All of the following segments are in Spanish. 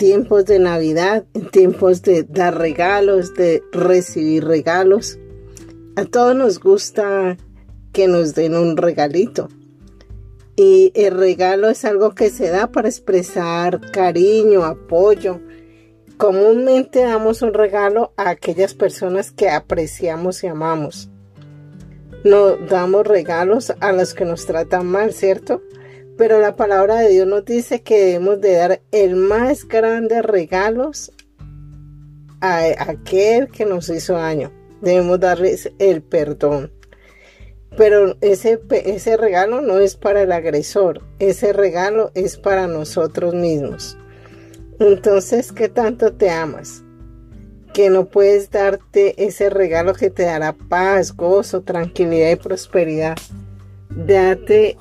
tiempos de Navidad, en tiempos de dar regalos, de recibir regalos. A todos nos gusta que nos den un regalito. Y el regalo es algo que se da para expresar cariño, apoyo. Comúnmente damos un regalo a aquellas personas que apreciamos y amamos. No damos regalos a los que nos tratan mal, ¿cierto? Pero la palabra de Dios nos dice que debemos de dar el más grande regalos a aquel que nos hizo daño. Debemos darles el perdón. Pero ese, ese regalo no es para el agresor, ese regalo es para nosotros mismos. Entonces, ¿qué tanto te amas? Que no puedes darte ese regalo que te dará paz, gozo, tranquilidad y prosperidad date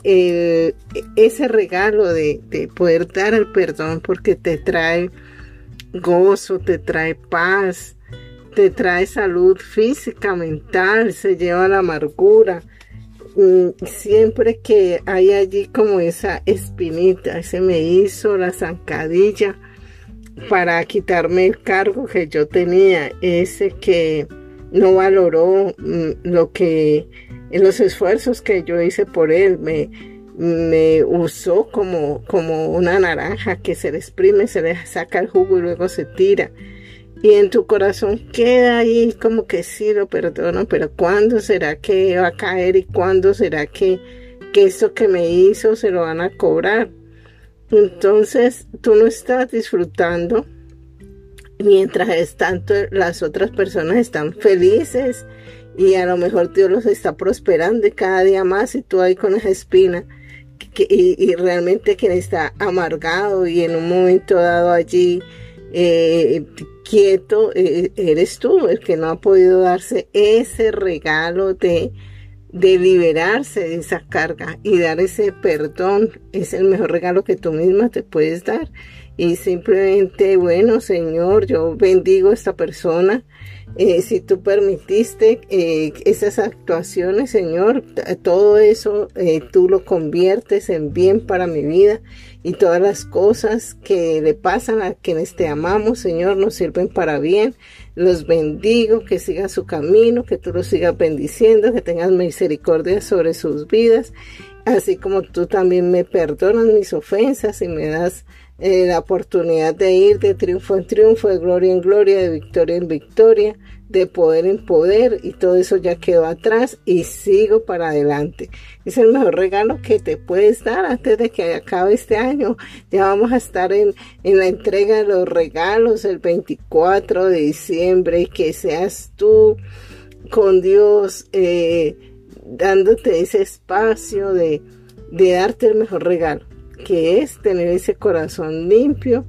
ese regalo de, poder dar el perdón porque te trae gozo, te trae paz, te trae salud física, mental, se lleva la amargura. Mm, siempre que hay allí como esa espinita, ese me hizo la zancadilla para quitarme el cargo que yo tenía, ese que no valoró mm, lo que en los esfuerzos que yo hice por él, me, me usó como, como una naranja que se le exprime, se le saca el jugo y luego se tira. Y en tu corazón queda ahí como que sí lo perdono, pero ¿cuándo será que va a caer y cuándo será que, que esto que me hizo se lo van a cobrar? Entonces tú no estás disfrutando mientras tanto las otras personas están felices y a lo mejor Dios los está prosperando cada día más y tú ahí con esa espina y, realmente quien está amargado y en un momento dado allí eh, quieto eh, eres tú el que no ha podido darse ese regalo de de liberarse de esa carga y dar ese perdón. Es el mejor regalo que tú misma te puedes dar y simplemente bueno Señor yo bendigo a esta persona eh, si tú permitiste eh, esas actuaciones, Señor, todo eso eh, tú lo conviertes en bien para mi vida y todas las cosas que le pasan a quienes te amamos, Señor, nos sirven para bien. Los bendigo, que sigan su camino, que tú los sigas bendiciendo, que tengas misericordia sobre sus vidas, así como tú también me perdonas mis ofensas y me das eh, la oportunidad de ir de triunfo en triunfo, de gloria en gloria, de victoria en victoria, de poder en poder y todo eso ya quedó atrás y sigo para adelante. Es el mejor regalo que te puedes dar antes de que acabe este año. Ya vamos a estar en, en la entrega de los regalos el 24 de diciembre y que seas tú con Dios eh, dándote ese espacio de, de darte el mejor regalo que es tener ese corazón limpio,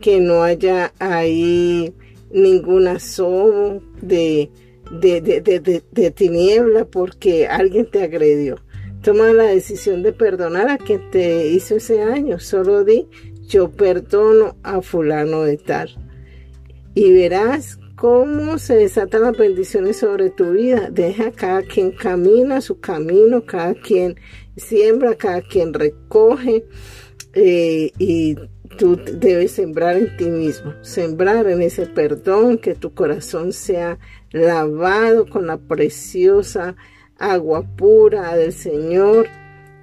que no haya ahí ningún asomo de, de, de, de, tiniebla porque alguien te agredió. Toma la decisión de perdonar a quien te hizo ese año. Solo di, yo perdono a fulano de tal. Y verás cómo se desatan las bendiciones sobre tu vida. Deja cada quien camina su camino, cada quien siembra, cada quien recoge eh, y tú debes sembrar en ti mismo, sembrar en ese perdón, que tu corazón sea lavado con la preciosa agua pura del Señor,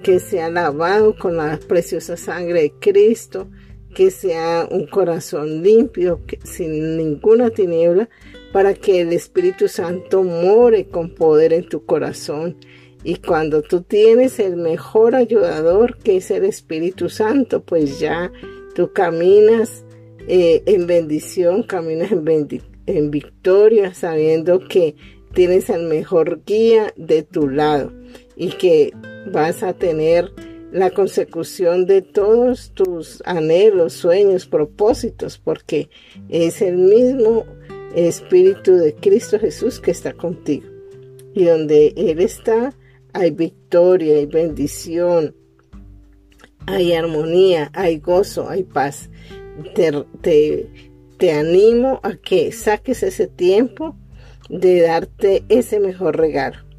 que sea lavado con la preciosa sangre de Cristo, que sea un corazón limpio, sin ninguna tiniebla, para que el Espíritu Santo more con poder en tu corazón. Y cuando tú tienes el mejor ayudador, que es el Espíritu Santo, pues ya tú caminas eh, en bendición, caminas en, en victoria, sabiendo que tienes el mejor guía de tu lado y que vas a tener la consecución de todos tus anhelos, sueños, propósitos, porque es el mismo Espíritu de Cristo Jesús que está contigo. Y donde Él está, hay victoria, hay bendición, hay armonía, hay gozo, hay paz. Te, te, te animo a que saques ese tiempo de darte ese mejor regalo